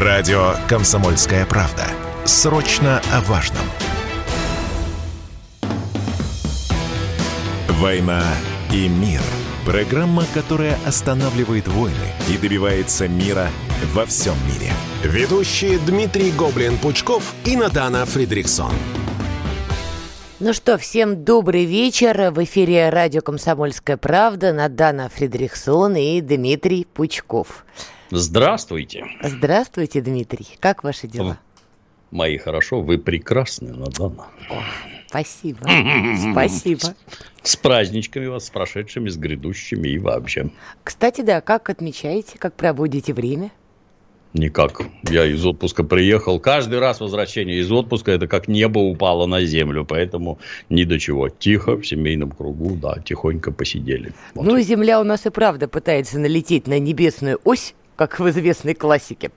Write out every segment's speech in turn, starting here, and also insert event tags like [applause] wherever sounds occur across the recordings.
Радио «Комсомольская правда». Срочно о важном. «Война и мир». Программа, которая останавливает войны и добивается мира во всем мире. Ведущие Дмитрий Гоблин-Пучков и Натана Фридриксон. Ну что, всем добрый вечер. В эфире радио «Комсомольская правда». Надана Фридрихсон и Дмитрий Пучков. Здравствуйте. Здравствуйте, Дмитрий. Как ваши дела? Мои хорошо, вы прекрасны, Надана. О, спасибо. Спасибо. С праздничками вас, с прошедшими, с грядущими и вообще. Кстати, да, как отмечаете, как проводите время? Никак. Я из отпуска приехал. Каждый раз возвращение из отпуска это как небо упало на землю. Поэтому ни до чего. Тихо, в семейном кругу, да, тихонько посидели. Вот. Ну, Земля у нас и правда пытается налететь на небесную ось как в известной классике.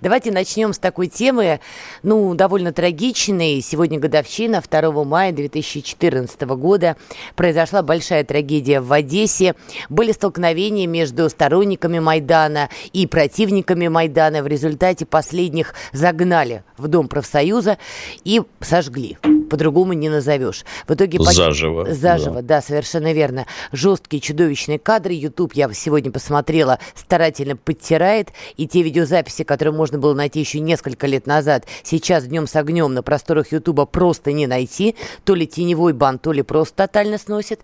Давайте начнем с такой темы, ну, довольно трагичной. Сегодня годовщина, 2 мая 2014 года. Произошла большая трагедия в Одессе. Были столкновения между сторонниками Майдана и противниками Майдана. В результате последних загнали в Дом профсоюза и сожгли. По-другому не назовешь. В итоге... Заживо. Заживо, да. да, совершенно верно. Жесткие, чудовищные кадры. YouTube я сегодня посмотрела, старательно подтирает. И те видеозаписи, которые можно было найти еще несколько лет назад, сейчас днем с огнем на просторах Ютуба просто не найти. То ли теневой бан, то ли просто тотально сносит.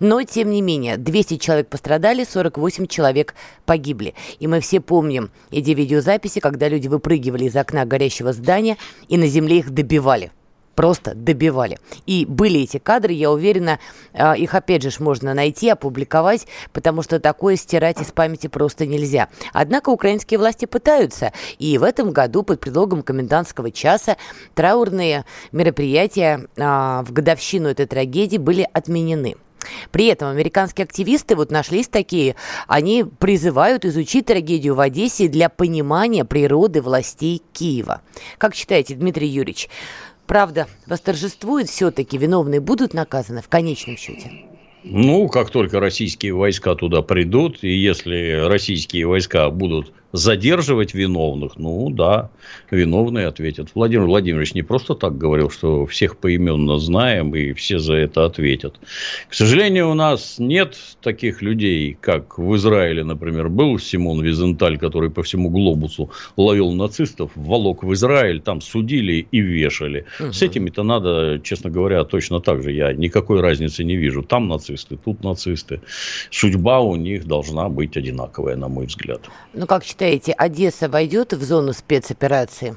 Но, тем не менее, 200 человек пострадали, 48 человек погибли. И мы все помним эти видеозаписи, когда люди выпрыгивали из окна горящего здания и на земле их добивали просто добивали. И были эти кадры, я уверена, а, их опять же можно найти, опубликовать, потому что такое стирать из памяти просто нельзя. Однако украинские власти пытаются, и в этом году под предлогом комендантского часа траурные мероприятия а, в годовщину этой трагедии были отменены. При этом американские активисты, вот нашлись такие, они призывают изучить трагедию в Одессе для понимания природы властей Киева. Как считаете, Дмитрий Юрьевич, правда восторжествует все-таки, виновные будут наказаны в конечном счете? Ну, как только российские войска туда придут, и если российские войска будут задерживать виновных, ну да, виновные ответят. Владимир Владимирович не просто так говорил, что всех поименно знаем и все за это ответят. К сожалению, у нас нет таких людей, как в Израиле, например, был Симон Визенталь, который по всему глобусу ловил нацистов, волок в Израиль, там судили и вешали. Угу. С этими-то надо, честно говоря, точно так же. Я никакой разницы не вижу. Там нацисты, тут нацисты. Судьба у них должна быть одинаковая, на мой взгляд. Ну, как считаете, считаете, Одесса войдет в зону спецоперации?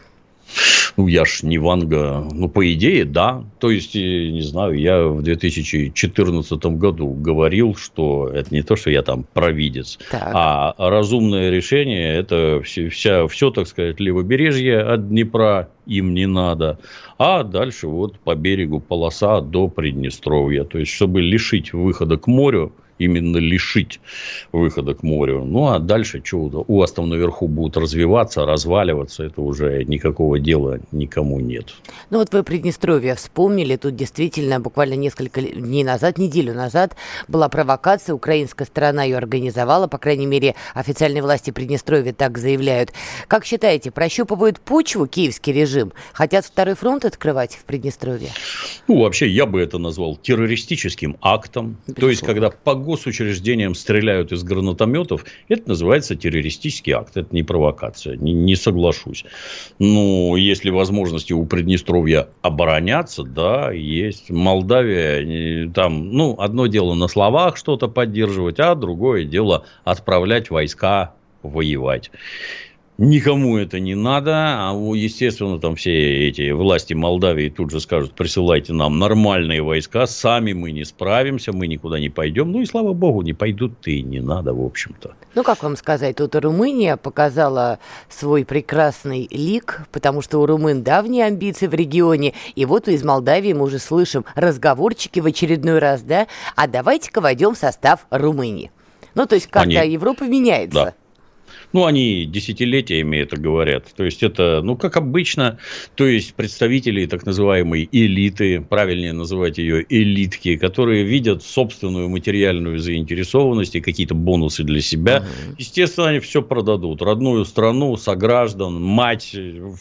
Ну, я ж не Ванга. Ну, по идее, да. То есть, не знаю, я в 2014 году говорил, что это не то, что я там провидец, так. а разумное решение – это все, вся, все, так сказать, левобережье от Днепра им не надо, а дальше вот по берегу полоса до Приднестровья. То есть, чтобы лишить выхода к морю – именно лишить выхода к морю. Ну, а дальше что у вас там наверху будут развиваться, разваливаться, это уже никакого дела никому нет. Ну, вот вы Приднестровье вспомнили, тут действительно буквально несколько дней назад, неделю назад была провокация, украинская сторона ее организовала, по крайней мере, официальные власти Приднестровья так заявляют. Как считаете, прощупывают почву киевский режим? Хотят второй фронт открывать в Приднестровье? Ну, вообще, я бы это назвал террористическим актом. Безусловно. То есть, когда по госучреждениям стреляют из гранатометов, это называется террористический акт. Это не провокация. Не, не соглашусь. Но если возможности у Приднестровья обороняться, да, есть. Молдавия, там, ну, одно дело на словах что-то поддерживать, а другое дело отправлять войска воевать. Никому это не надо, а, естественно, там все эти власти Молдавии тут же скажут, присылайте нам нормальные войска, сами мы не справимся, мы никуда не пойдем. Ну и слава богу, не пойдут и не надо, в общем-то. Ну, как вам сказать, тут Румыния показала свой прекрасный лик, потому что у румын давние амбиции в регионе, и вот из Молдавии мы уже слышим разговорчики в очередной раз, да, а давайте-ка войдем в состав Румынии. Ну, то есть как-то Они... Европа меняется. Да. Ну, они десятилетиями это говорят. То есть, это, ну, как обычно, то есть, представители так называемой элиты, правильнее называть ее элитки, которые видят собственную материальную заинтересованность и какие-то бонусы для себя. Угу. Естественно, они все продадут. Родную страну, сограждан, мать,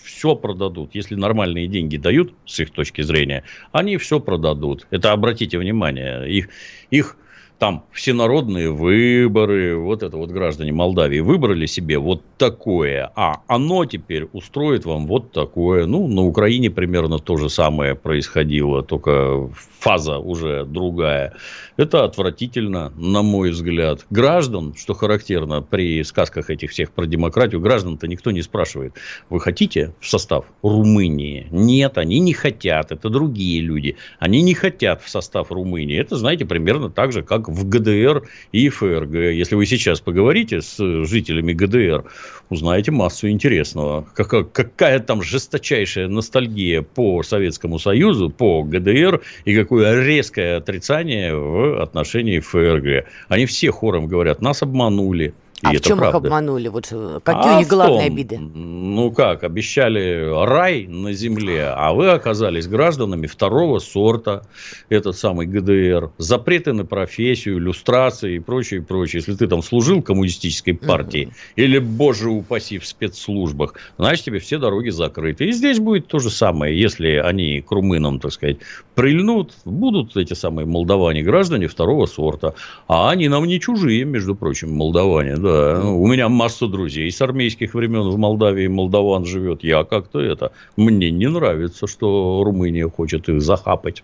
все продадут. Если нормальные деньги дают, с их точки зрения, они все продадут. Это, обратите внимание, их, их там всенародные выборы, вот это вот граждане Молдавии выбрали себе вот такое, а оно теперь устроит вам вот такое. Ну, на Украине примерно то же самое происходило, только фаза уже другая. Это отвратительно, на мой взгляд. Граждан, что характерно при сказках этих всех про демократию, граждан-то никто не спрашивает. Вы хотите в состав Румынии? Нет, они не хотят. Это другие люди. Они не хотят в состав Румынии. Это, знаете, примерно так же, как в ГДР и ФРГ. Если вы сейчас поговорите с жителями ГДР, узнаете массу интересного. Какая, какая там жесточайшая ностальгия по Советскому Союзу, по ГДР и какое резкое отрицание в отношении ФРГ. Они все хором говорят, нас обманули. И а в чем правда. их обманули? Вот э, какие а у них главные том, обиды? Ну как, обещали рай на земле, а вы оказались гражданами второго сорта, этот самый ГДР, запреты на профессию, иллюстрации и прочее, прочее. Если ты там служил коммунистической партии угу. или, боже упаси, в спецслужбах, значит, тебе все дороги закрыты. И здесь будет то же самое, если они к румынам, так сказать, прильнут, будут эти самые молдаване граждане второго сорта, а они нам не чужие, между прочим, молдаване, да. У меня масса друзей с армейских времен в Молдавии, молдаван живет. Я как-то это... Мне не нравится, что Румыния хочет их захапать.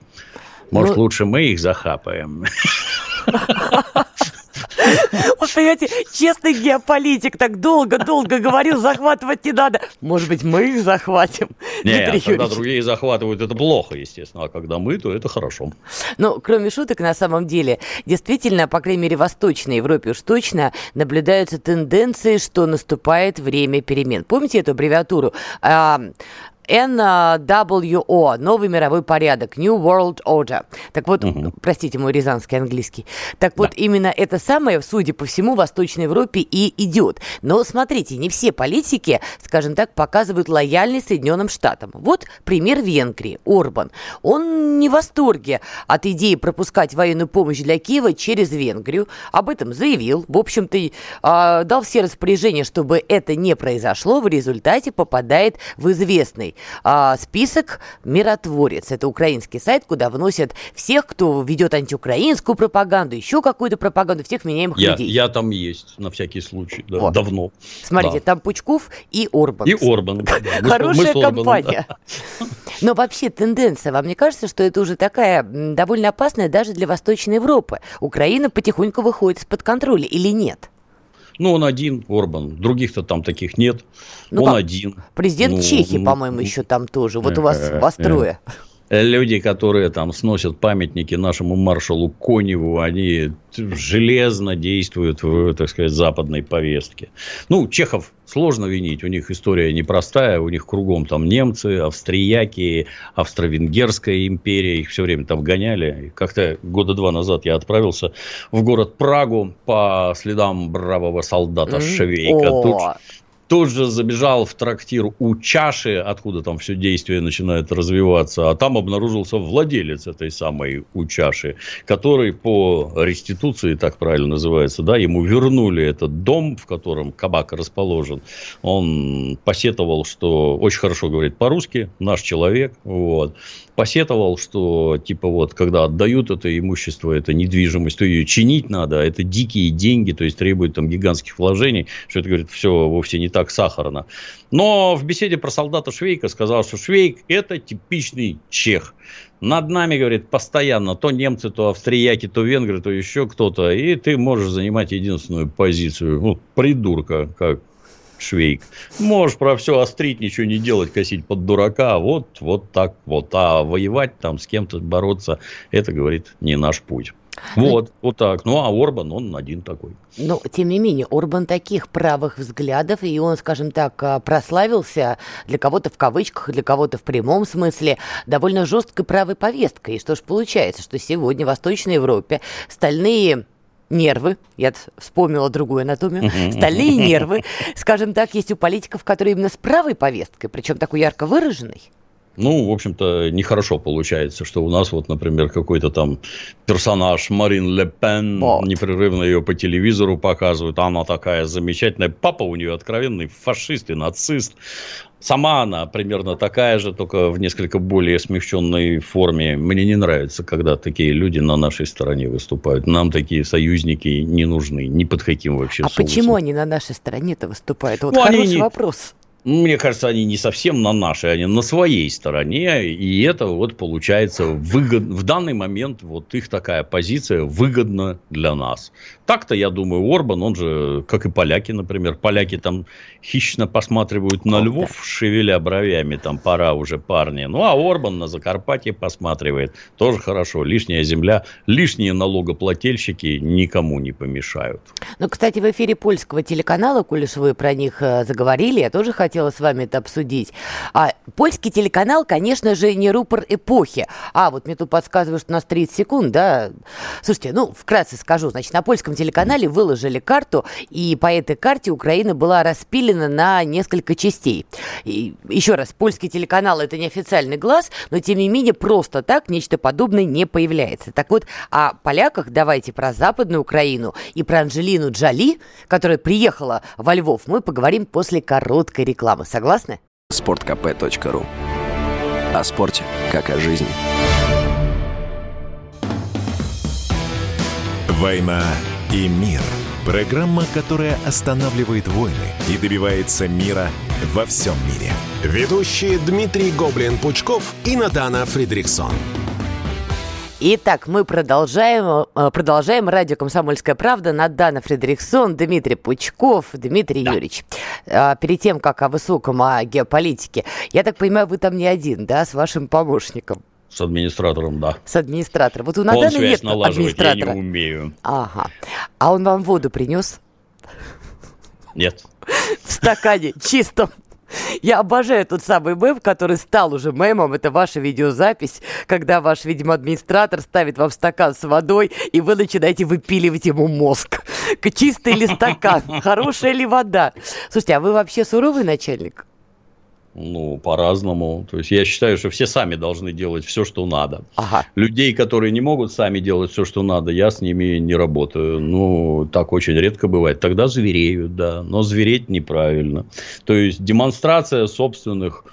Может, ну... лучше мы их захапаем. [laughs] [laughs] Вот, понимаете, честный геополитик так долго-долго говорил, захватывать не надо. Может быть, мы их захватим, Нет, когда другие захватывают, это плохо, естественно. А когда мы, то это хорошо. Ну, кроме шуток, на самом деле, действительно, по крайней мере, в Восточной Европе уж точно наблюдаются тенденции, что наступает время перемен. Помните эту аббревиатуру? А, NWO, новый мировой порядок, New World Order. Так вот, угу. простите мой рязанский английский. Так вот, да. именно это самое, судя по всему, в Восточной Европе и идет. Но смотрите, не все политики, скажем так, показывают лояльность Соединенным Штатам. Вот пример Венгрии, Орбан. Он не в восторге от идеи пропускать военную помощь для Киева через Венгрию. Об этом заявил. В общем-то, э, дал все распоряжения, чтобы это не произошло. В результате попадает в известный а, список «Миротворец». Это украинский сайт, куда вносят всех, кто ведет антиукраинскую пропаганду, еще какую-то пропаганду, всех меняемых я, людей. Я там есть, на всякий случай, да, вот. давно. Смотрите, да. там Пучков и Орбан. И Орбан. Хорошая компания. Но вообще тенденция, вам не кажется, что это уже такая довольно опасная даже для Восточной Европы? Украина потихоньку выходит из-под контроля или нет? Ну, он один, Орбан. Других-то там таких нет. Ну, он как? один. Президент ну, Чехии, ну, по-моему, ну, еще там тоже. Вот у вас, э, вас трое. Люди, которые там сносят памятники нашему маршалу Коневу, они железно действуют в, так сказать, западной повестке. Ну, Чехов сложно винить, у них история непростая, у них кругом там немцы, австрияки, австро-венгерская империя, их все время там гоняли. Как-то года два назад я отправился в город Прагу по следам бравого солдата Швейка. Тут, тут же забежал в трактир у чаши, откуда там все действие начинает развиваться, а там обнаружился владелец этой самой у чаши, который по реституции, так правильно называется, да, ему вернули этот дом, в котором кабак расположен. Он посетовал, что очень хорошо говорит по-русски, наш человек, вот посетовал, что типа вот, когда отдают это имущество, это недвижимость, то ее чинить надо, а это дикие деньги, то есть требует там гигантских вложений, что это, говорит, все вовсе не так сахарно. Но в беседе про солдата Швейка сказал, что Швейк – это типичный чех. Над нами, говорит, постоянно то немцы, то австрияки, то венгры, то еще кто-то. И ты можешь занимать единственную позицию. Ну, придурка, как Швейк. Можешь про все острить, ничего не делать, косить под дурака. Вот, вот так вот. А воевать там с кем-то бороться, это, говорит, не наш путь. Вот, ну, вот так. Ну, а Орбан, он один такой. Но, тем не менее, Орбан таких правых взглядов, и он, скажем так, а, прославился для кого-то в кавычках, для кого-то в прямом смысле довольно жесткой правой повесткой. И что ж получается, что сегодня в Восточной Европе стальные нервы, я вспомнила другую анатомию, стальные нервы, скажем так, есть у политиков, которые именно с правой повесткой, причем такой ярко выраженной. Ну, в общем-то, нехорошо получается, что у нас вот, например, какой-то там персонаж Марин Ле Пен, вот. непрерывно ее по телевизору показывают, она такая замечательная, папа у нее откровенный фашист и нацист, Сама она примерно такая же, только в несколько более смягченной форме. Мне не нравится, когда такие люди на нашей стороне выступают. Нам такие союзники не нужны, ни под каким вообще А соусом. почему они на нашей стороне-то выступают? Вот ну, хороший они не... вопрос. Мне кажется, они не совсем на нашей, они на своей стороне, и это вот получается выгод... в данный момент вот их такая позиция выгодна для нас. Так-то, я думаю, Орбан, он же, как и поляки, например, поляки там хищно посматривают на львов, шевеля бровями, там пора уже парни. Ну, а Орбан на Закарпатье посматривает, тоже хорошо, лишняя земля, лишние налогоплательщики никому не помешают. Ну, кстати, в эфире польского телеканала, коли вы про них э, заговорили, я тоже хотела хотела с вами это обсудить. А, польский телеканал, конечно же, не рупор эпохи. А, вот мне тут подсказывают, что у нас 30 секунд, да? Слушайте, ну, вкратце скажу. Значит, на польском телеканале выложили карту, и по этой карте Украина была распилена на несколько частей. И, еще раз, польский телеканал – это не официальный глаз, но, тем не менее, просто так нечто подобное не появляется. Так вот, о поляках давайте про Западную Украину и про Анжелину Джоли, которая приехала во Львов, мы поговорим после короткой рекламы рекламы. Согласны? sportkp.ru О спорте, как о жизни. «Война и мир» – программа, которая останавливает войны и добивается мира во всем мире. Ведущие Дмитрий Гоблин-Пучков и Надана Фридрихсон. Итак, мы продолжаем, э, продолжаем радио «Комсомольская правда». Надана Фредериксон, Дмитрий Пучков, Дмитрий да. Юрьевич. А, перед тем, как о высоком, о геополитике, я так понимаю, вы там не один, да, с вашим помощником? С администратором, да. С администратором. Вот у Наданы нет администратора. я не умею. Ага. А он вам воду принес? Нет. В стакане чистом. Я обожаю тот самый мем, который стал уже мемом. Это ваша видеозапись, когда ваш, видимо, администратор ставит вам стакан с водой, и вы начинаете выпиливать ему мозг. Чистый ли стакан? [laughs] Хорошая ли вода? Слушайте, а вы вообще суровый начальник? Ну, по-разному. То есть я считаю, что все сами должны делать все, что надо. Ага. Людей, которые не могут сами делать все, что надо, я с ними не работаю. Ну, так очень редко бывает. Тогда звереют, да. Но звереть неправильно. То есть демонстрация собственных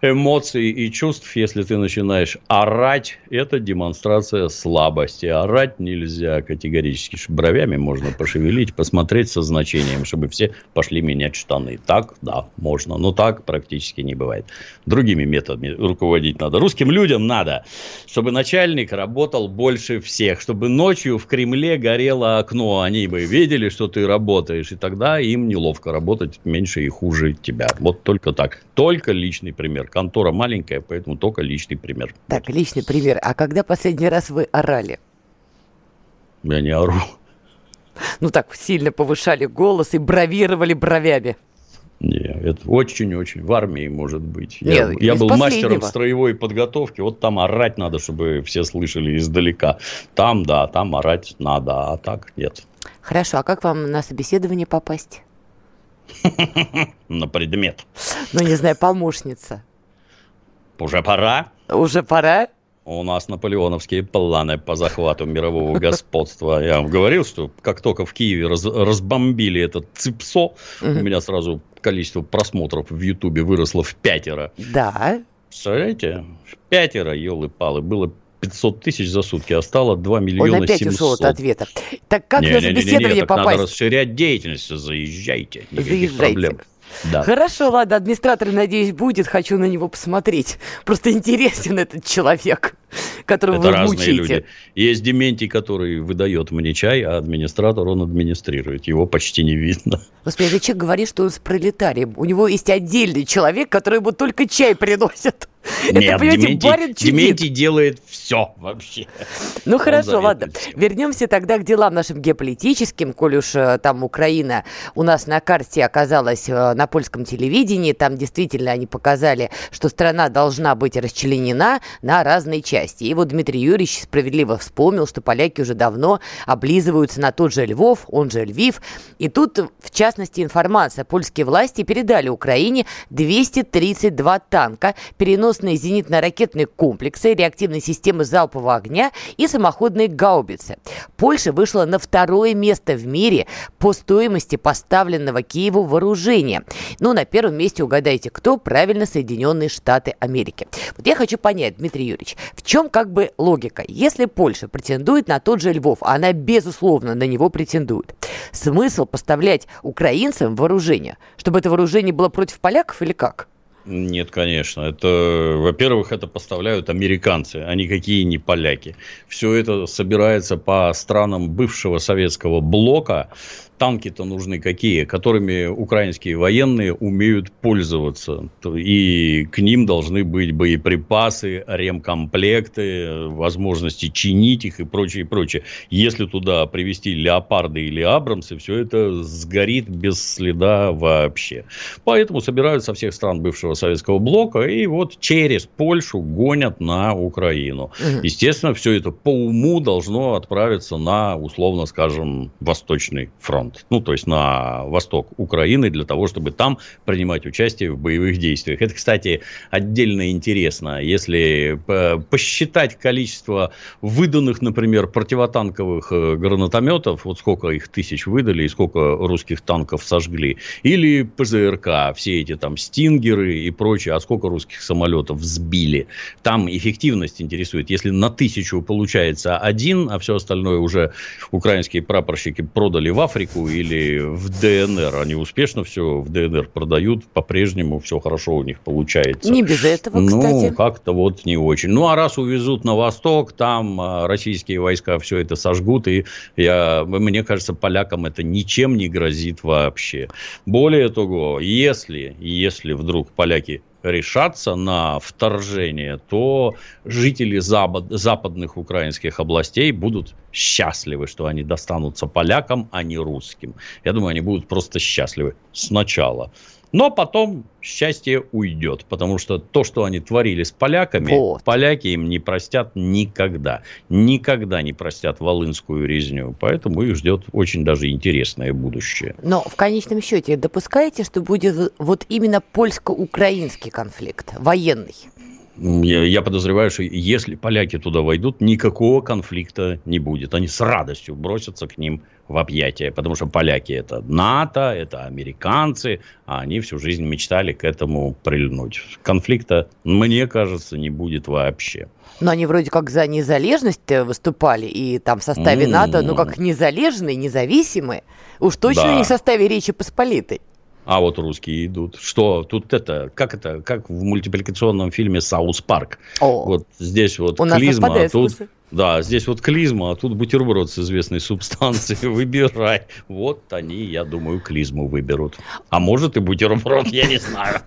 эмоций и чувств, если ты начинаешь орать, это демонстрация слабости. Орать нельзя категорически. Бровями можно пошевелить, посмотреть со значением, чтобы все пошли менять штаны. Так, да, можно. Но так практически не бывает. Другими методами руководить надо. Русским людям надо, чтобы начальник работал больше всех. Чтобы ночью в Кремле горело окно. Они бы видели, что ты работаешь. И тогда им неловко работать меньше и хуже тебя. Вот только так. Только личный пример контора маленькая, поэтому только личный пример. Так, личный пример. А когда последний раз вы орали? Я не ору. Ну так, сильно повышали голос и бравировали бровями. Не, это очень-очень в армии может быть. Я, Нет, я был мастером строевой подготовки. Вот там орать надо, чтобы все слышали издалека. Там, да, там орать надо, а так нет. Хорошо, а как вам на собеседование попасть? [laughs] На предмет. Ну, не знаю, помощница. Уже пора? Уже пора? У нас наполеоновские планы по захвату мирового господства. Я вам говорил, что как только в Киеве раз, разбомбили этот ЦИПСО, у меня сразу количество просмотров в Ютубе выросло в пятеро. Да. Представляете? В пятеро, елы-палы. Было 500 тысяч за сутки, а стало 2 миллиона Он опять 700. ушел от ответа. Так как не, на собеседование не, не, не, попасть? Надо расширять деятельность. Заезжайте. Заезжайте. Проблем. Да. Хорошо, ладно, администратор, надеюсь, будет. Хочу на него посмотреть. Просто интересен этот человек, которого Это вы разные мучаете. люди. Есть Дементий, который выдает мне чай, а администратор он администрирует. Его почти не видно. Господи, а человек говорит, что он с пролетарием. У него есть отдельный человек, который ему только чай приносит. Нет, Дементий, делает все вообще. Ну хорошо, ладно. Вернемся тогда к делам нашим геополитическим, коль уж э, там Украина у нас на карте оказалась э, на польском телевидении, там действительно они показали, что страна должна быть расчленена на разные части. И вот Дмитрий Юрьевич справедливо вспомнил, что поляки уже давно облизываются на тот же Львов, он же Львив. И тут, в частности, информация. Польские власти передали Украине 232 танка, переносные зенитно-ракетные комплексы, реактивные системы залпового огня и самоходные гаубицы. Польша вышла на второе место в мире по стоимости поставленного Киеву вооружения. Ну, на первом месте угадайте, кто? Правильно, Соединенные Штаты Америки. Вот я хочу понять, Дмитрий Юрьевич, в чем как бы логика? Если Польша претендует на тот же Львов, а она безусловно на него претендует, смысл поставлять украинцам вооружение, чтобы это вооружение было против поляков или как? Нет, конечно. Это, во-первых, это поставляют американцы, а никакие не поляки. Все это собирается по странам бывшего советского блока танки-то нужны какие, которыми украинские военные умеют пользоваться. И к ним должны быть боеприпасы, ремкомплекты, возможности чинить их и прочее, прочее. Если туда привезти леопарды или абрамсы, все это сгорит без следа вообще. Поэтому собирают со всех стран бывшего советского блока и вот через Польшу гонят на Украину. Естественно, все это по уму должно отправиться на, условно скажем, Восточный фронт фронт, ну, то есть на восток Украины, для того, чтобы там принимать участие в боевых действиях. Это, кстати, отдельно интересно. Если посчитать количество выданных, например, противотанковых э, гранатометов, вот сколько их тысяч выдали и сколько русских танков сожгли, или ПЗРК, все эти там стингеры и прочее, а сколько русских самолетов сбили, там эффективность интересует. Если на тысячу получается один, а все остальное уже украинские прапорщики продали в Африку, Америку или в ДНР. Они успешно все в ДНР продают, по-прежнему все хорошо у них получается. Не без этого, кстати. Ну, как-то вот не очень. Ну, а раз увезут на восток, там а, российские войска все это сожгут, и я, мне кажется, полякам это ничем не грозит вообще. Более того, если, если вдруг поляки решаться на вторжение, то жители запад, западных украинских областей будут счастливы, что они достанутся полякам, а не русским. Я думаю, они будут просто счастливы сначала. Но потом счастье уйдет, потому что то, что они творили с поляками, вот. поляки им не простят никогда. Никогда не простят волынскую резню. Поэтому их ждет очень даже интересное будущее. Но в конечном счете допускаете, что будет вот именно польско-украинский конфликт, военный? Я, я подозреваю, что если поляки туда войдут, никакого конфликта не будет. Они с радостью бросятся к ним в объятия, потому что поляки это НАТО, это американцы, а они всю жизнь мечтали к этому прильнуть. Конфликта, мне кажется, не будет вообще. Но они вроде как за незалежность э, выступали, и там в составе mm. НАТО, ну как незалежные, независимые, уж точно да. не в составе Речи Посполитой. А вот русские идут. Что тут это? Как это? Как в мультипликационном фильме South Park. Вот здесь вот клизма, а тут вкусы. Да, здесь вот клизма, а тут бутерброд с известной субстанцией. [laughs] Выбирай. Вот они, я думаю, клизму выберут. А может и бутерброд, я не знаю.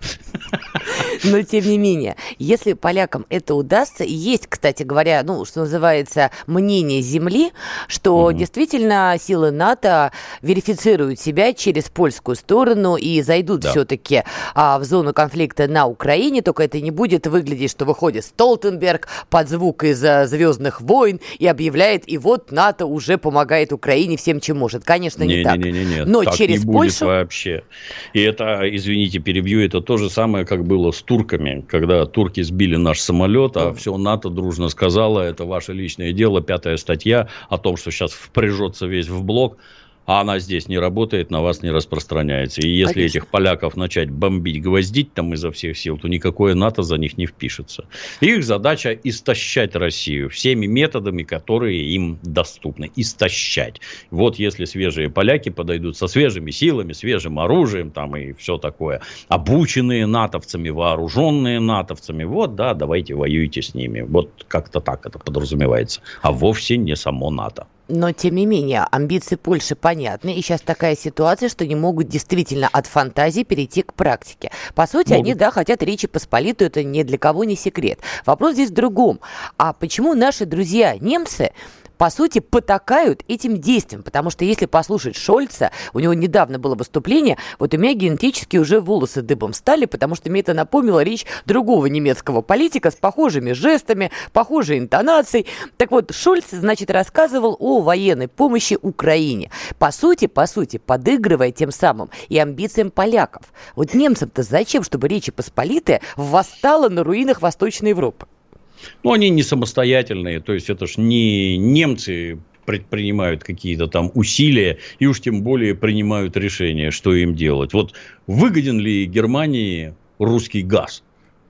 [laughs] Но тем не менее, если полякам это удастся, есть, кстати говоря, ну, что называется, мнение Земли, что угу. действительно силы НАТО верифицируют себя через польскую сторону и зайдут да. все-таки а, в зону конфликта на Украине, только это не будет выглядеть, что выходит Столтенберг под звук из «Звездных войн» и объявляет, и вот НАТО уже помогает Украине всем, чем может. Конечно, не, не так. Не, не, не, Но так через не Польшу... вообще. И это, извините, перебью, это то же самое, как было с турками, когда турки сбили наш самолет, а все НАТО дружно сказало, это ваше личное дело, пятая статья о том, что сейчас впряжется весь в блок а она здесь не работает, на вас не распространяется. И если Конечно. этих поляков начать бомбить, гвоздить там изо всех сил, то никакое НАТО за них не впишется. Их задача истощать Россию всеми методами, которые им доступны. Истощать. Вот если свежие поляки подойдут со свежими силами, свежим оружием там и все такое, обученные натовцами, вооруженные натовцами, вот да, давайте воюйте с ними. Вот как-то так это подразумевается. А вовсе не само НАТО. Но, тем не менее, амбиции Польши понятны, и сейчас такая ситуация, что они могут действительно от фантазии перейти к практике. По сути, могут. они, да, хотят Речи Посполитую, это ни для кого не секрет. Вопрос здесь в другом. А почему наши друзья немцы по сути, потакают этим действием. Потому что если послушать Шольца, у него недавно было выступление, вот у меня генетически уже волосы дыбом стали, потому что мне это напомнило речь другого немецкого политика с похожими жестами, похожей интонацией. Так вот, Шольц, значит, рассказывал о военной помощи Украине. По сути, по сути, подыгрывая тем самым и амбициям поляков. Вот немцам-то зачем, чтобы Речи Посполитая восстала на руинах Восточной Европы? Ну, они не самостоятельные, то есть это ж не немцы предпринимают какие-то там усилия и уж тем более принимают решения, что им делать. Вот выгоден ли Германии русский газ?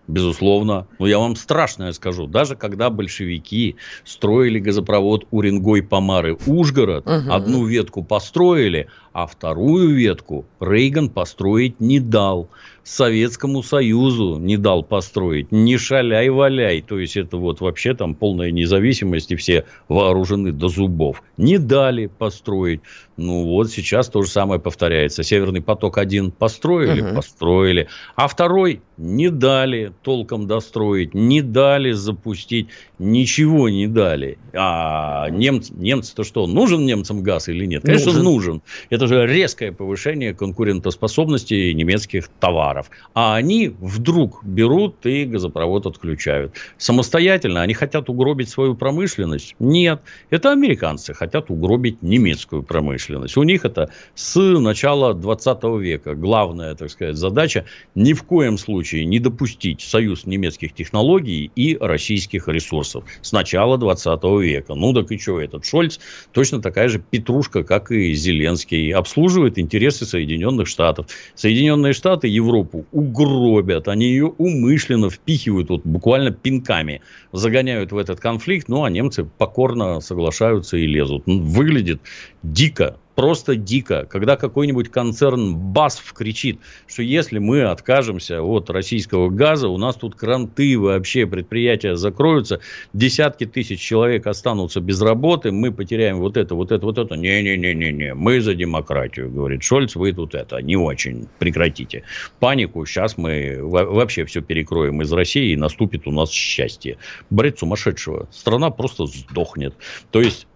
Безусловно. Но я вам страшное скажу. Даже когда большевики строили газопровод Уренгой-Помары-Ужгород, угу. одну ветку построили, а вторую ветку Рейган построить не дал. Советскому Союзу не дал построить. Не шаляй-валяй. То есть, это вот вообще там полная независимость, и все вооружены до зубов. Не дали построить. Ну, вот сейчас то же самое повторяется. Северный поток-1 построили? Угу. Построили. А второй не дали толком достроить, не дали запустить, ничего не дали. А немцы, немцы-то что, нужен немцам газ или нет? Конечно, нужен. нужен. Это же резкое повышение конкурентоспособности немецких товаров. А они вдруг берут и газопровод отключают. Самостоятельно они хотят угробить свою промышленность? Нет. Это американцы хотят угробить немецкую промышленность. У них это с начала 20 века. Главная, так сказать, задача ни в коем случае не допустить союз немецких технологий и российских ресурсов. С начала 20 века. Ну так и что, этот Шольц точно такая же петрушка, как и Зеленский. Обслуживает интересы Соединенных Штатов. Соединенные Штаты Европу угробят. Они ее умышленно впихивают вот буквально пинками. Загоняют в этот конфликт. Ну, а немцы покорно соглашаются и лезут. Выглядит дико просто дико, когда какой-нибудь концерн БАСФ кричит, что если мы откажемся от российского газа, у нас тут кранты вообще, предприятия закроются, десятки тысяч человек останутся без работы, мы потеряем вот это, вот это, вот это. Не-не-не-не-не, мы за демократию, говорит Шольц, вы тут это, не очень, прекратите. Панику, сейчас мы вообще все перекроем из России, и наступит у нас счастье. Бред сумасшедшего. Страна просто сдохнет. То есть,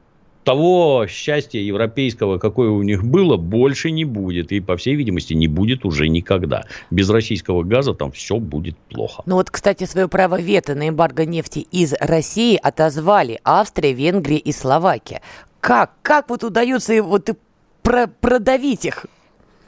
того счастья европейского, какое у них было, больше не будет. И, по всей видимости, не будет уже никогда. Без российского газа там все будет плохо. Ну вот, кстати, свое право вето на эмбарго нефти из России отозвали Австрия, Венгрия и Словакия. Как? Как вот удается вот продавить их?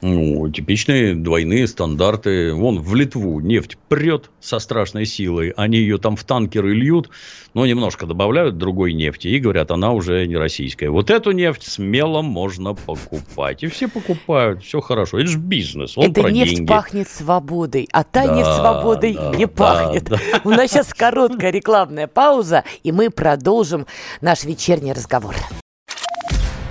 Ну, типичные двойные стандарты. Вон в Литву нефть прет со страшной силой. Они ее там в танкеры льют, но немножко добавляют другой нефти и говорят, она уже не российская. Вот эту нефть смело можно покупать. И все покупают, все хорошо. Это же бизнес, он Эта нефть деньги. пахнет свободой, а та да, нефть свободой да, не пахнет. Да, да. У нас сейчас короткая рекламная пауза, и мы продолжим наш вечерний разговор.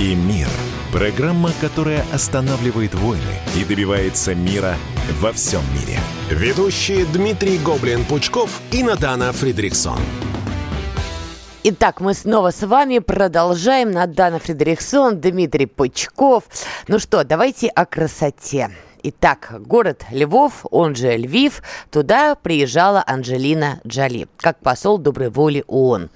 и мир». Программа, которая останавливает войны и добивается мира во всем мире. Ведущие Дмитрий Гоблин-Пучков и Надана Фридриксон. Итак, мы снова с вами продолжаем. Надана Фредериксон, Дмитрий Пучков. Ну что, давайте о красоте. Итак, город Львов, он же Львив, туда приезжала Анджелина Джоли, как посол доброй воли ООН.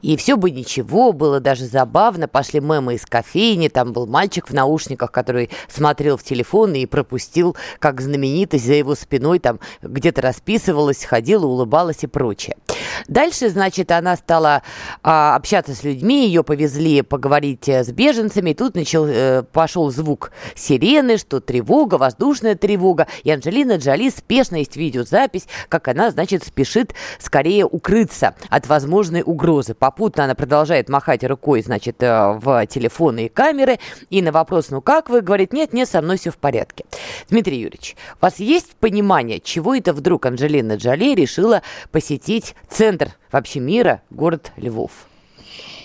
И все бы ничего, было даже забавно, пошли мемы из кофейни, там был мальчик в наушниках, который смотрел в телефон и пропустил, как знаменитость за его спиной там где-то расписывалась, ходила, улыбалась и прочее. Дальше, значит, она стала а, общаться с людьми, ее повезли поговорить э, с беженцами, и тут начал, э, пошел звук сирены, что тревога, воздушная тревога, и Анджелина Джоли спешно есть видеозапись, как она, значит, спешит скорее укрыться от возможной угрозы. Попутно она продолжает махать рукой, значит, э, в телефоны и камеры, и на вопрос, ну как вы, говорит, нет, нет, со мной все в порядке. Дмитрий Юрьевич, у вас есть понимание, чего это вдруг Анджелина Джоли решила посетить центр вообще мира, город Львов?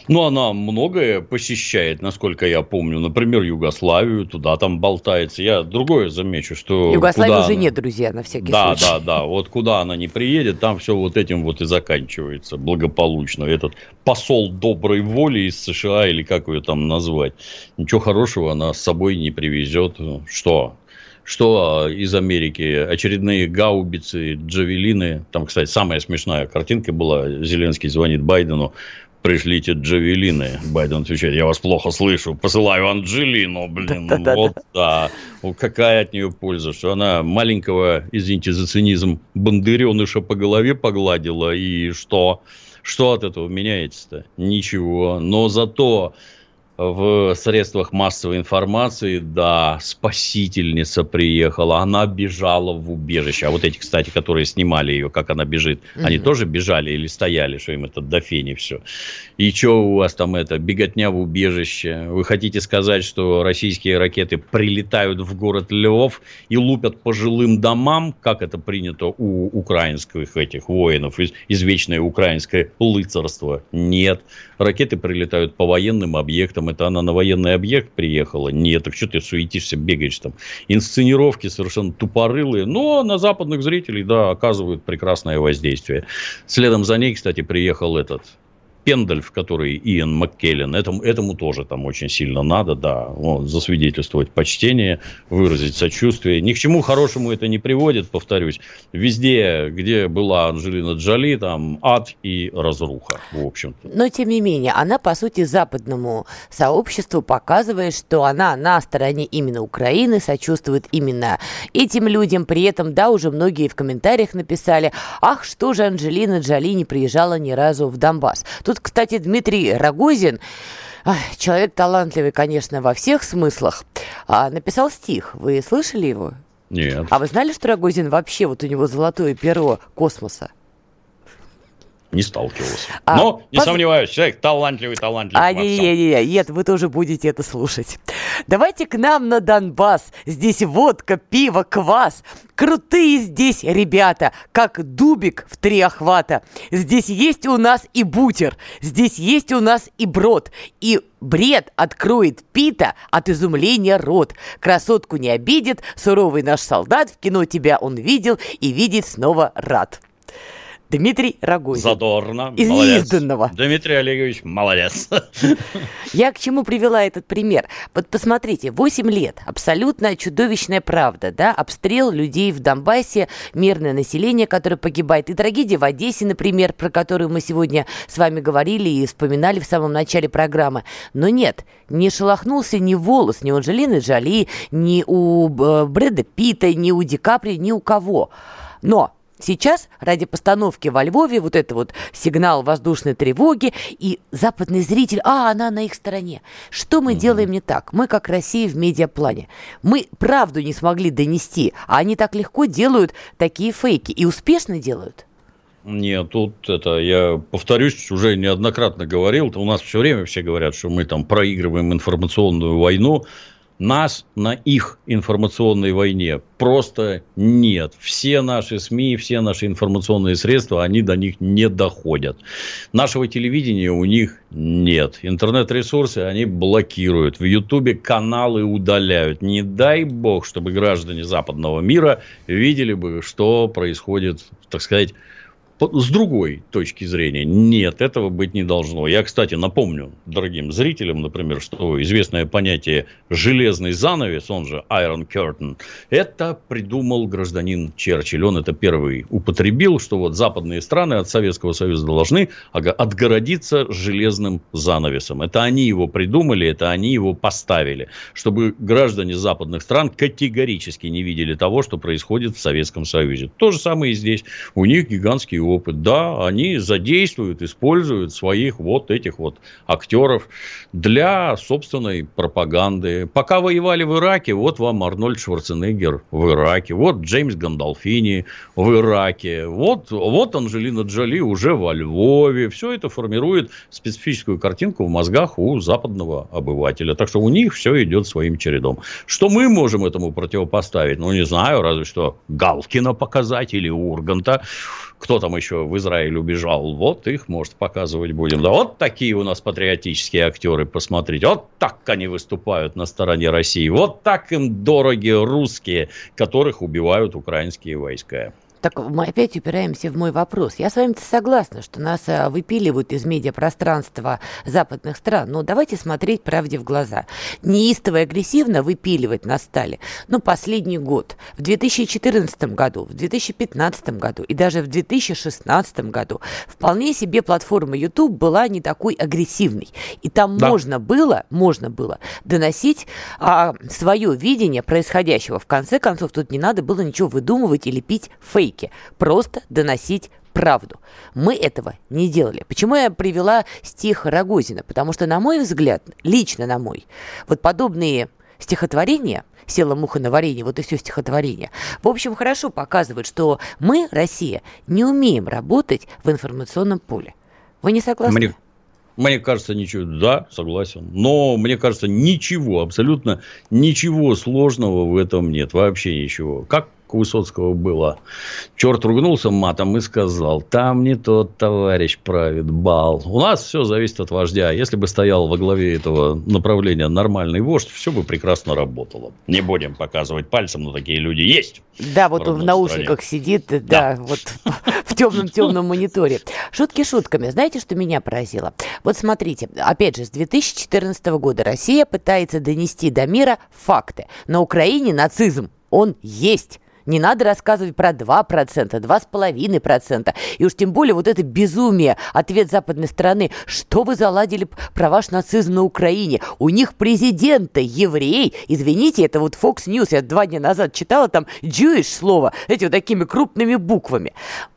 Ну, она многое посещает, насколько я помню. Например, Югославию, туда там болтается. Я другое замечу, что... Югославии уже она... нет, друзья, на всякий да, случай. Да, да, да. Вот куда она не приедет, там все вот этим вот и заканчивается благополучно. Этот посол доброй воли из США, или как ее там назвать, ничего хорошего она с собой не привезет. Что? что из Америки очередные гаубицы, джавелины. Там, кстати, самая смешная картинка была. Зеленский звонит Байдену пришлите джавелины. Байден отвечает, я вас плохо слышу, посылаю Анджелину, блин. Вот да. Какая от нее польза, что она маленького, извините за цинизм, бандереныша по голове погладила, и что? Что от этого меняется-то? Ничего. Но зато в средствах массовой информации, да, спасительница приехала, она бежала в убежище. А вот эти, кстати, которые снимали ее, как она бежит, угу. они тоже бежали или стояли, что им это до фени все. И что у вас там это, беготня в убежище? Вы хотите сказать, что российские ракеты прилетают в город Львов и лупят по жилым домам, как это принято у украинских этих воинов, из, извечное украинское лыцарство? Нет. Ракеты прилетают по военным объектам, это она на военный объект приехала? Нет, так что ты суетишься, бегаешь там? Инсценировки совершенно тупорылые, но на западных зрителей, да, оказывают прекрасное воздействие. Следом за ней, кстати, приехал этот Пендальф, который Иэн Маккеллен, этому, этому тоже там очень сильно надо, да, вот, засвидетельствовать почтение, выразить сочувствие. Ни к чему хорошему это не приводит, повторюсь. Везде, где была Анджелина Джоли, там ад и разруха, в общем-то. Но, тем не менее, она, по сути, западному сообществу показывает, что она на стороне именно Украины, сочувствует именно этим людям. При этом, да, уже многие в комментариях написали, ах, что же Анджелина Джоли не приезжала ни разу в Донбасс. Тут, кстати, Дмитрий Рогозин, человек талантливый, конечно, во всех смыслах, а, написал стих. Вы слышали его? Нет. А вы знали, что Рогозин вообще, вот у него золотое перо космоса? Не сталкивался. А, Но, не поз... сомневаюсь, человек талантливый, талантливый. А, не, не, не, нет, вы тоже будете это слушать. Давайте к нам на Донбасс. Здесь водка, пиво, квас. Крутые здесь ребята, как дубик в три охвата. Здесь есть у нас и бутер, здесь есть у нас и брод, и бред откроет Пита от изумления рот. Красотку не обидит, суровый наш солдат, в кино тебя он видел и видит снова рад. Дмитрий Рогозин. Задорно. Из молодец. неизданного. Дмитрий Олегович, молодец. [laughs] Я к чему привела этот пример? Вот посмотрите, 8 лет, абсолютно чудовищная правда, да, обстрел людей в Донбассе, мирное население, которое погибает, и трагедия в Одессе, например, про которую мы сегодня с вами говорили и вспоминали в самом начале программы. Но нет, не шелохнулся ни волос, ни у Анджелины Джоли, ни у э, Брэда Питта, ни у Ди Капри, ни у кого. Но Сейчас ради постановки во Львове вот это вот сигнал воздушной тревоги и западный зритель, а, она на их стороне. Что мы угу. делаем не так? Мы, как Россия в медиаплане. Мы правду не смогли донести, а они так легко делают такие фейки и успешно делают. Нет, тут это, я повторюсь, уже неоднократно говорил, у нас все время все говорят, что мы там проигрываем информационную войну, нас на их информационной войне просто нет. Все наши СМИ, все наши информационные средства, они до них не доходят. Нашего телевидения у них нет. Интернет-ресурсы они блокируют. В Ютубе каналы удаляют. Не дай бог, чтобы граждане западного мира видели бы, что происходит, так сказать, с другой точки зрения, нет, этого быть не должно. Я, кстати, напомню дорогим зрителям, например, что известное понятие «железный занавес», он же Iron Curtain, это придумал гражданин Черчилль. Он это первый употребил, что вот западные страны от Советского Союза должны отгородиться железным занавесом. Это они его придумали, это они его поставили, чтобы граждане западных стран категорически не видели того, что происходит в Советском Союзе. То же самое и здесь. У них гигантский опыт. Да, они задействуют, используют своих вот этих вот актеров для собственной пропаганды. Пока воевали в Ираке, вот вам Арнольд Шварценеггер в Ираке, вот Джеймс Гандалфини в Ираке, вот, вот Анжелина Джоли уже во Львове. Все это формирует специфическую картинку в мозгах у западного обывателя. Так что у них все идет своим чередом. Что мы можем этому противопоставить? Ну, не знаю, разве что Галкина показать или Урганта. Кто там еще в Израиль убежал? Вот их, может, показывать будем. Да вот такие у нас патриотические актеры, посмотрите. Вот так они выступают на стороне России. Вот так им дороги русские, которых убивают украинские войска. Так мы опять упираемся в мой вопрос. Я с вами согласна, что нас а, выпиливают из медиапространства западных стран, но давайте смотреть правде в глаза. Неистово и агрессивно выпиливать нас стали. Ну, последний год. В 2014 году, в 2015 году и даже в 2016 году вполне себе платформа YouTube была не такой агрессивной. И там да. можно было, можно было доносить а, свое видение происходящего. В конце концов, тут не надо было ничего выдумывать или пить фейк фейки, просто доносить правду. Мы этого не делали. Почему я привела стих Рогозина? Потому что, на мой взгляд, лично на мой, вот подобные стихотворения «Села муха на варенье», вот и все стихотворение, в общем, хорошо показывают, что мы, Россия, не умеем работать в информационном поле. Вы не согласны? Мне, мне кажется, ничего, да, согласен. Но мне кажется, ничего, абсолютно ничего сложного в этом нет. Вообще ничего. Как у Высоцкого было. Черт ругнулся матом и сказал, там не тот товарищ правит бал. У нас все зависит от вождя. Если бы стоял во главе этого направления нормальный вождь, все бы прекрасно работало. Не будем показывать пальцем, но такие люди есть. Да, вот он в наушниках стране. сидит, да, да вот [laughs] в темном-темном мониторе. Шутки шутками. Знаете, что меня поразило? Вот смотрите, опять же, с 2014 года Россия пытается донести до мира факты. На Украине нацизм, он есть. Не надо рассказывать про 2%, 2,5%. И уж тем более вот это безумие, ответ западной стороны. Что вы заладили про ваш нацизм на Украине? У них президента еврей. Извините, это вот Fox News. Я два дня назад читала там Jewish слово, эти вот такими крупными буквами.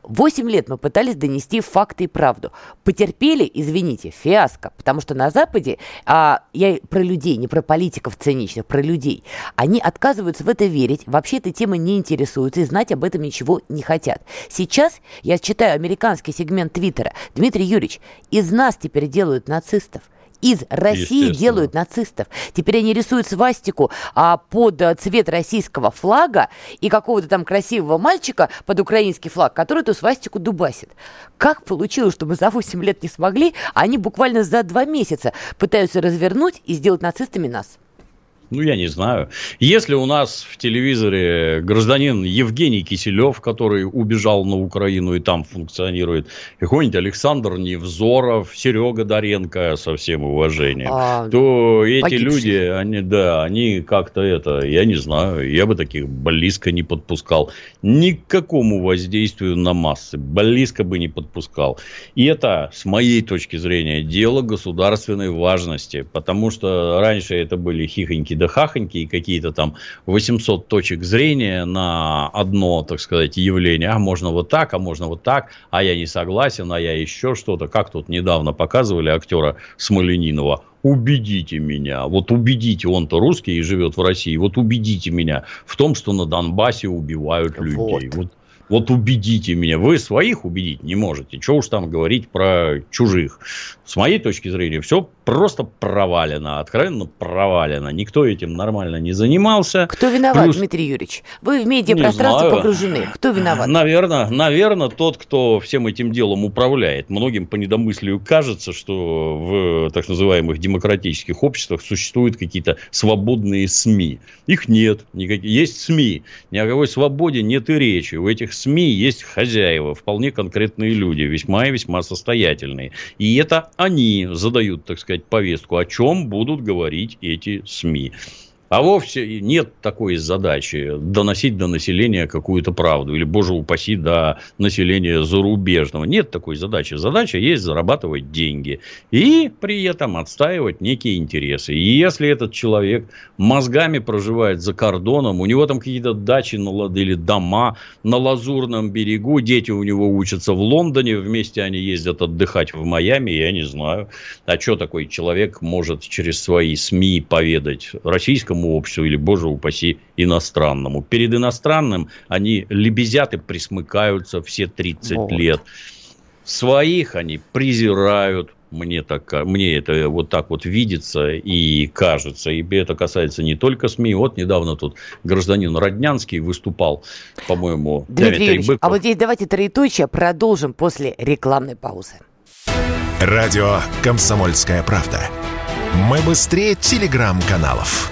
Восемь лет мы пытались донести факты и правду. Потерпели, извините, фиаско. Потому что на Западе, а, я про людей, не про политиков циничных, про людей, они отказываются в это верить. Вообще эта тема не интересуется и знать об этом ничего не хотят. Сейчас я читаю американский сегмент Твиттера. Дмитрий Юрьевич, из нас теперь делают нацистов из России делают нацистов. Теперь они рисуют свастику а, под цвет российского флага и какого-то там красивого мальчика под украинский флаг, который эту свастику дубасит. Как получилось, что мы за 8 лет не смогли, а они буквально за 2 месяца пытаются развернуть и сделать нацистами нас? Ну, я не знаю. Если у нас в телевизоре гражданин Евгений Киселев, который убежал на Украину и там функционирует, какой-нибудь Александр Невзоров, Серега Доренко, со всем уважением, а, то эти погибшие. люди, они, да, они как-то это, я не знаю, я бы таких близко не подпускал. Никакому воздействию на массы близко бы не подпускал. И это, с моей точки зрения, дело государственной важности, потому что раньше это были хихоньки да хахоньки и какие-то там 800 точек зрения на одно, так сказать, явление. А можно вот так, а можно вот так, а я не согласен, а я еще что-то. Как тут недавно показывали актера Смоленинова убедите меня, вот убедите, он-то русский и живет в России, вот убедите меня в том, что на Донбассе убивают людей. Вот. Вот, вот убедите меня. Вы своих убедить не можете. Чего уж там говорить про чужих. С моей точки зрения, все просто провалено, откровенно провалено. Никто этим нормально не занимался. Кто виноват, Плюс... Дмитрий Юрьевич? Вы в медиапространстве погружены. Кто виноват? Наверное, наверное, тот, кто всем этим делом управляет. Многим по недомыслию кажется, что в так называемых демократических обществах существуют какие-то свободные СМИ. Их нет. Никаких. Есть СМИ. Ни о какой свободе нет и речи. У этих СМИ есть хозяева, вполне конкретные люди, весьма и весьма состоятельные. И это они задают, так сказать, повестку, о чем будут говорить эти СМИ. А вовсе нет такой задачи доносить до населения какую-то правду. Или, боже упаси, до населения зарубежного. Нет такой задачи. Задача есть зарабатывать деньги. И при этом отстаивать некие интересы. И если этот человек мозгами проживает за кордоном, у него там какие-то дачи или дома на Лазурном берегу, дети у него учатся в Лондоне, вместе они ездят отдыхать в Майами, я не знаю. А что такой человек может через свои СМИ поведать российскому российскому обществу или, боже упаси, иностранному. Перед иностранным они лебезят и присмыкаются все 30 вот. лет. Своих они презирают, мне, так, мне это вот так вот видится и кажется. И это касается не только СМИ. Вот недавно тут гражданин Роднянский выступал, по-моему. Дмитрий Юрьевич, а вот здесь давайте троеточие продолжим после рекламной паузы. Радио «Комсомольская правда». Мы быстрее телеграм-каналов.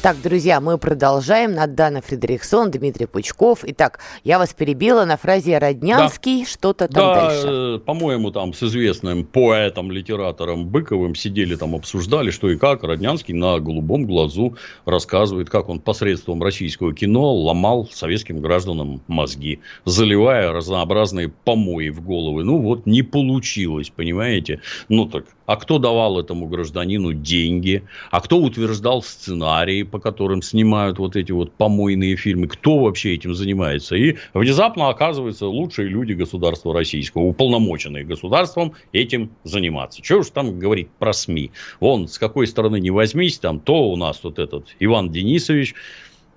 Так, друзья, мы продолжаем. Надана Фредериксон, Дмитрий Пучков. Итак, я вас перебила на фразе «Роднянский», да. что-то там да, дальше. Э, по-моему, там с известным поэтом, литератором Быковым сидели там, обсуждали, что и как. Роднянский на голубом глазу рассказывает, как он посредством российского кино ломал советским гражданам мозги, заливая разнообразные помои в головы. Ну, вот не получилось, понимаете? Ну, так а кто давал этому гражданину деньги, а кто утверждал сценарии, по которым снимают вот эти вот помойные фильмы, кто вообще этим занимается. И внезапно оказывается лучшие люди государства российского, уполномоченные государством этим заниматься. Чего уж там говорить про СМИ. Вон, с какой стороны не возьмись, там то у нас вот этот Иван Денисович,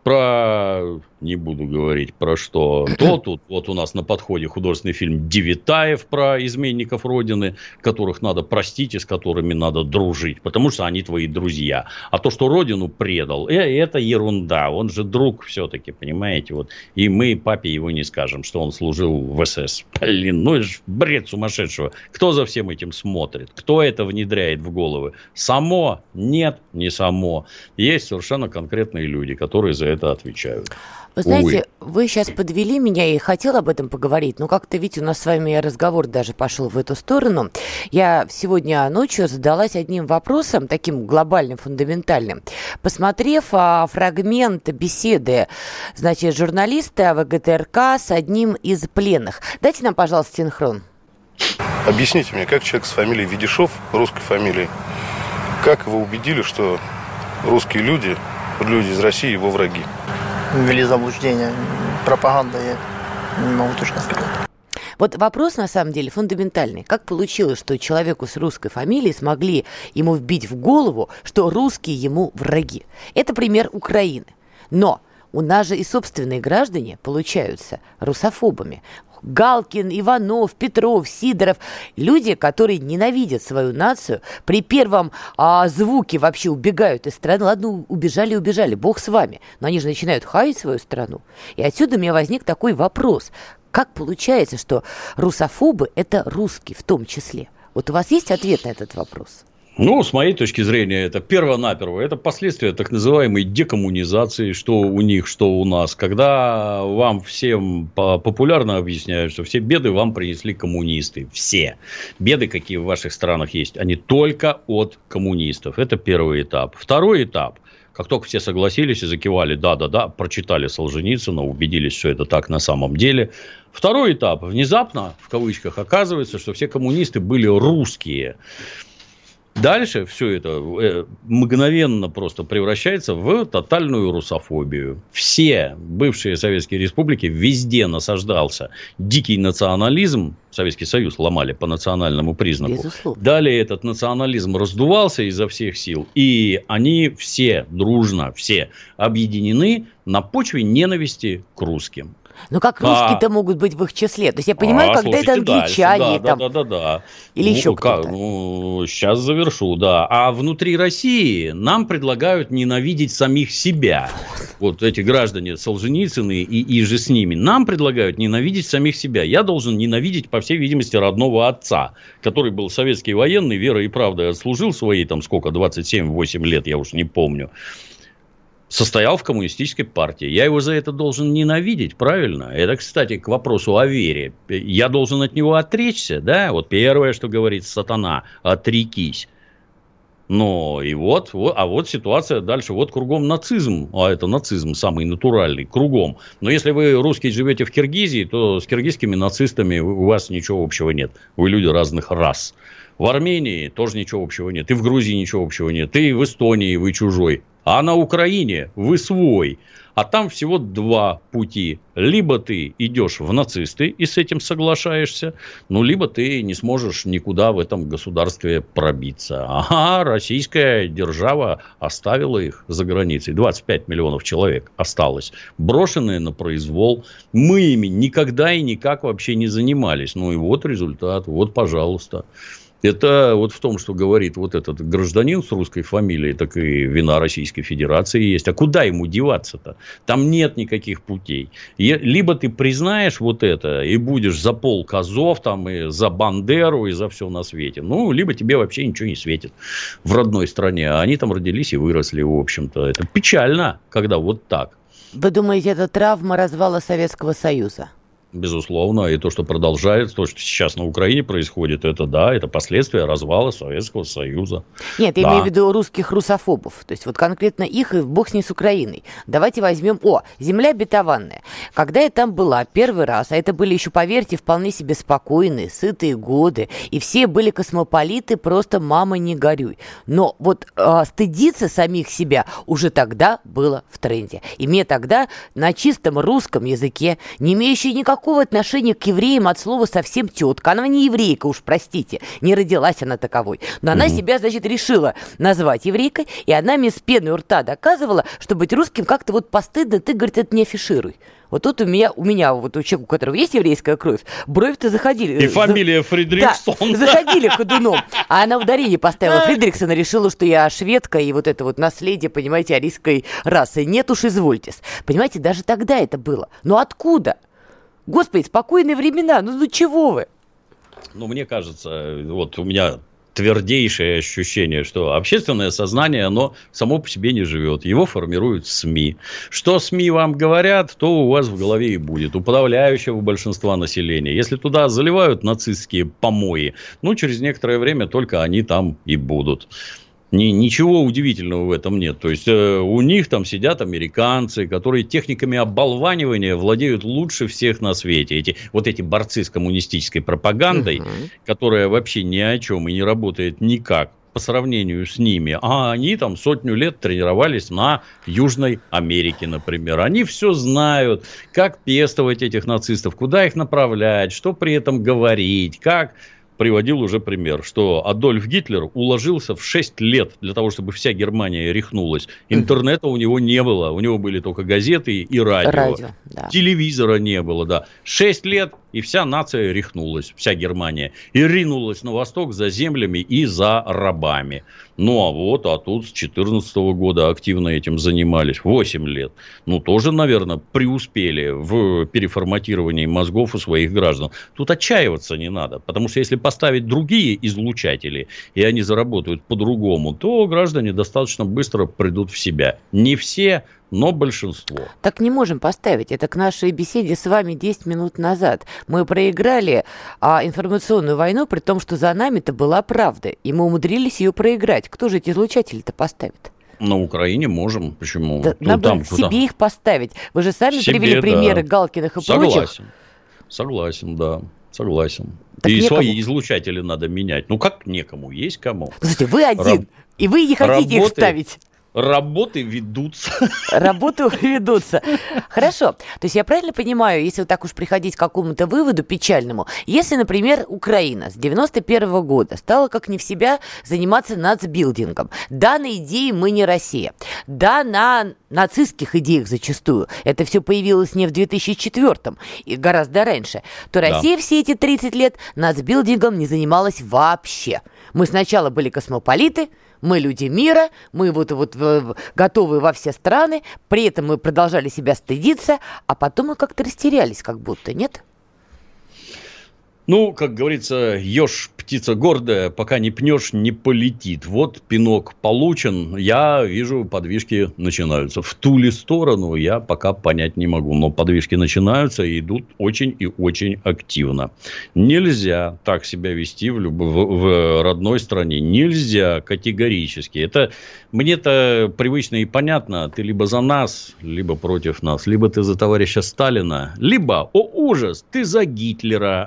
про не буду говорить про что, то [coughs] тут вот у нас на подходе художественный фильм Девитаев про изменников Родины, которых надо простить и с которыми надо дружить, потому что они твои друзья. А то, что Родину предал, э, это ерунда, он же друг все-таки, понимаете, вот. И мы папе его не скажем, что он служил в СС. Блин, ну это же бред сумасшедшего. Кто за всем этим смотрит? Кто это внедряет в головы? Само? Нет, не само. Есть совершенно конкретные люди, которые за это отвечают. Вы знаете, Ой. вы сейчас подвели меня и хотел об этом поговорить, но как-то, ведь у нас с вами разговор даже пошел в эту сторону. Я сегодня ночью задалась одним вопросом, таким глобальным, фундаментальным. Посмотрев а, фрагмент беседы, значит, журналиста ВГТРК с одним из пленных. Дайте нам, пожалуйста, синхрон. Объясните мне, как человек с фамилией Ведишов, русской фамилией, как вы убедили, что русские люди, люди из России его враги? Ввели заблуждение. Пропаганда, я не могу точно сказать. Вот вопрос на самом деле фундаментальный. Как получилось, что человеку с русской фамилией смогли ему вбить в голову, что русские ему враги? Это пример Украины. Но у нас же и собственные граждане получаются русофобами. Галкин, Иванов, Петров, Сидоров. Люди, которые ненавидят свою нацию, при первом а, звуке вообще убегают из страны. Ладно, убежали, убежали, бог с вами. Но они же начинают хаять свою страну. И отсюда у меня возник такой вопрос. Как получается, что русофобы – это русские в том числе? Вот у вас есть ответ на этот вопрос? Ну, с моей точки зрения, это перво-наперво. Это последствия так называемой декоммунизации, что у них, что у нас. Когда вам всем популярно объясняют, что все беды вам принесли коммунисты. Все. Беды, какие в ваших странах есть, они только от коммунистов. Это первый этап. Второй этап – как только все согласились и закивали, да-да-да, прочитали Солженицына, убедились, что это так на самом деле. Второй этап. Внезапно, в кавычках, оказывается, что все коммунисты были русские. Дальше все это э, мгновенно просто превращается в тотальную русофобию. Все бывшие советские республики везде насаждался дикий национализм. Советский Союз ломали по национальному признаку. Безусловно. Далее этот национализм раздувался изо всех сил. И они все дружно, все объединены на почве ненависти к русским. Ну как русские-то могут быть в их числе? То есть я понимаю, а, когда это англичане. Да, там... да, да, да. Или ну, еще кто-то. Ну, сейчас завершу, да. А внутри России нам предлагают ненавидеть самих себя. Вот эти граждане Солженицыны и, и же с ними. Нам предлагают ненавидеть самих себя. Я должен ненавидеть, по всей видимости, родного отца, который был советский военный, верой и правдой отслужил свои, там, сколько, 27-8 лет, я уж не помню состоял в коммунистической партии. Я его за это должен ненавидеть, правильно? Это, кстати, к вопросу о вере. Я должен от него отречься, да? Вот первое, что говорит сатана, отрекись. Но и вот, вот, а вот ситуация дальше. Вот кругом нацизм, а это нацизм самый натуральный, кругом. Но если вы русские живете в Киргизии, то с киргизскими нацистами у вас ничего общего нет. Вы люди разных рас. В Армении тоже ничего общего нет. И в Грузии ничего общего нет. И в Эстонии вы чужой. А на Украине вы свой. А там всего два пути. Либо ты идешь в нацисты и с этим соглашаешься, ну, либо ты не сможешь никуда в этом государстве пробиться. Ага, российская держава оставила их за границей. 25 миллионов человек осталось, брошенные на произвол. Мы ими никогда и никак вообще не занимались. Ну, и вот результат, вот, пожалуйста. Это вот в том, что говорит вот этот гражданин с русской фамилией, так и вина Российской Федерации есть. А куда ему деваться-то? Там нет никаких путей. Либо ты признаешь вот это и будешь за пол Азов, там, и за Бандеру, и за все на свете. Ну, либо тебе вообще ничего не светит в родной стране. А они там родились и выросли, в общем-то. Это печально, когда вот так. Вы думаете, это травма развала Советского Союза? Безусловно, и то, что продолжается, то, что сейчас на Украине происходит, это да, это последствия развала Советского Союза. Нет, я да. имею в виду русских русофобов. То есть вот конкретно их и бог с ней с Украиной. Давайте возьмем, о, земля обетованная. Когда я там была первый раз, а это были еще, поверьте, вполне себе спокойные, сытые годы, и все были космополиты, просто мама не горюй. Но вот э, стыдиться самих себя уже тогда было в тренде. И мне тогда на чистом русском языке, не имеющий никакого никакого отношения к евреям от слова совсем тетка. Она не еврейка, уж простите, не родилась она таковой. Но она себя, значит, решила назвать еврейкой, и она мне с пеной у рта доказывала, что быть русским как-то вот постыдно, ты, говорит, это не афишируй. Вот тут у меня, у меня вот у человека, у которого есть еврейская кровь, брови-то заходили. И фамилия Фридрихсон. Да, [laughs] заходили ходуном. А она ударение поставила Фридрихсона, решила, что я шведка и вот это вот наследие, понимаете, арийской расы. Нет уж, извольтесь. Понимаете, даже тогда это было. Но откуда? Господи, спокойные времена, ну, ну чего вы? Ну, мне кажется, вот у меня твердейшее ощущение, что общественное сознание, оно само по себе не живет. Его формируют СМИ. Что СМИ вам говорят, то у вас в голове и будет. У подавляющего большинства населения. Если туда заливают нацистские помои, ну, через некоторое время только они там и будут. Ни, ничего удивительного в этом нет. То есть, э, у них там сидят американцы, которые техниками оболванивания владеют лучше всех на свете. Эти, вот эти борцы с коммунистической пропагандой, угу. которая вообще ни о чем и не работает никак по сравнению с ними, а они там сотню лет тренировались на Южной Америке, например. Они все знают, как пестовать этих нацистов, куда их направлять, что при этом говорить, как приводил уже пример, что Адольф Гитлер уложился в 6 лет для того, чтобы вся Германия рехнулась. Интернета у него не было, у него были только газеты и радио. радио да. Телевизора не было, да. 6 лет и вся нация рехнулась, вся Германия, и ринулась на восток за землями и за рабами. Ну, а вот, а тут с 2014 года активно этим занимались, 8 лет. Ну, тоже, наверное, преуспели в переформатировании мозгов у своих граждан. Тут отчаиваться не надо, потому что если поставить другие излучатели, и они заработают по-другому, то граждане достаточно быстро придут в себя. Не все, но большинство. Так не можем поставить. Это к нашей беседе с вами 10 минут назад. Мы проиграли а, информационную войну, при том, что за нами-то была правда. И мы умудрились ее проиграть. Кто же эти излучатели-то поставит? На Украине можем. Почему? Да, надо там, себе туда. их поставить. Вы же сами себе, привели примеры да. Галкиных и Согласен. прочих. Согласен, да. Согласен. Так и некому. свои излучатели надо менять. Ну как некому? Есть кому. Слушайте, вы один, Раб... и вы не хотите Работы... их ставить. Работы ведутся. [laughs] Работы ведутся. Хорошо. То есть я правильно понимаю, если вот так уж приходить к какому-то выводу печальному, если, например, Украина с 91 -го года стала как не в себя заниматься нацбилдингом, да, на идеи мы не Россия, да, на нацистских идеях зачастую, это все появилось не в 2004 и гораздо раньше, то да. Россия все эти 30 лет нацбилдингом не занималась вообще. Мы сначала были космополиты, мы люди мира, мы вот, вот готовы во все страны, при этом мы продолжали себя стыдиться, а потом мы как-то растерялись как будто, нет? Ну, как говорится, ешь птица гордая, пока не пнешь, не полетит. Вот пинок получен, я вижу, подвижки начинаются. В ту ли сторону я пока понять не могу, но подвижки начинаются и идут очень и очень активно. Нельзя так себя вести в, люб... в родной стране. Нельзя категорически. Это мне-то привычно и понятно. Ты либо за нас, либо против нас. Либо ты за товарища Сталина, либо, о ужас, ты за Гитлера.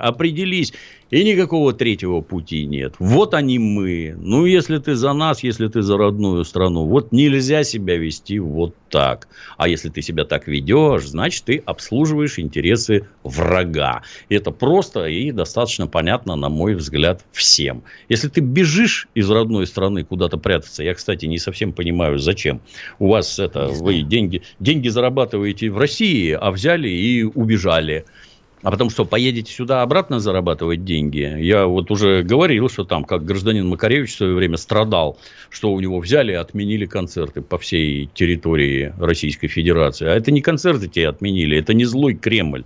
Определись. И никакого третьего пути нет. Вот они мы. Ну, если ты за нас, если ты за родную страну, вот нельзя себя вести вот так. А если ты себя так ведешь, значит, ты обслуживаешь интересы врага. Это просто и достаточно понятно, на мой взгляд, всем. Если ты бежишь из родной страны куда-то прятаться, я, кстати, не совсем понимаю, зачем. У вас это, вы деньги, деньги зарабатываете в России, а взяли и убежали. А потом что, поедете сюда обратно зарабатывать деньги? Я вот уже говорил, что там, как гражданин Макаревич в свое время страдал, что у него взяли и отменили концерты по всей территории Российской Федерации. А это не концерты тебе отменили, это не злой Кремль.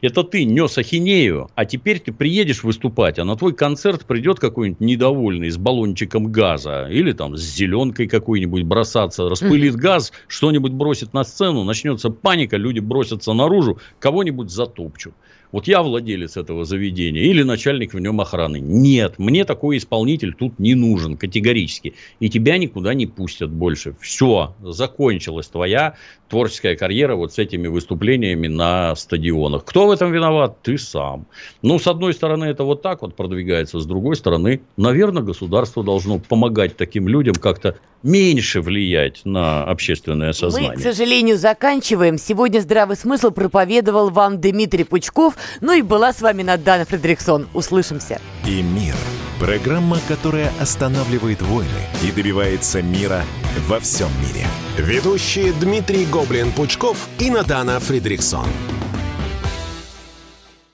Это ты нес ахинею, а теперь ты приедешь выступать, а на твой концерт придет какой-нибудь недовольный с баллончиком газа или там с зеленкой какой-нибудь бросаться, распылит газ, что-нибудь бросит на сцену, начнется паника, люди бросятся наружу, кого-нибудь затопчут. Вот я владелец этого заведения или начальник в нем охраны. Нет, мне такой исполнитель тут не нужен категорически. И тебя никуда не пустят больше. Все, закончилась твоя творческая карьера вот с этими выступлениями на стадионах. Кто в этом виноват? Ты сам. Ну, с одной стороны, это вот так вот продвигается. С другой стороны, наверное, государство должно помогать таким людям как-то меньше влиять на общественное сознание. Мы, к сожалению, заканчиваем. Сегодня «Здравый смысл» проповедовал вам Дмитрий Пучков. Ну и была с вами Надана Фредериксон. Услышимся. И мир. Программа, которая останавливает войны и добивается мира во всем мире. Ведущие Дмитрий Гоблин-Пучков и Надана Фредериксон.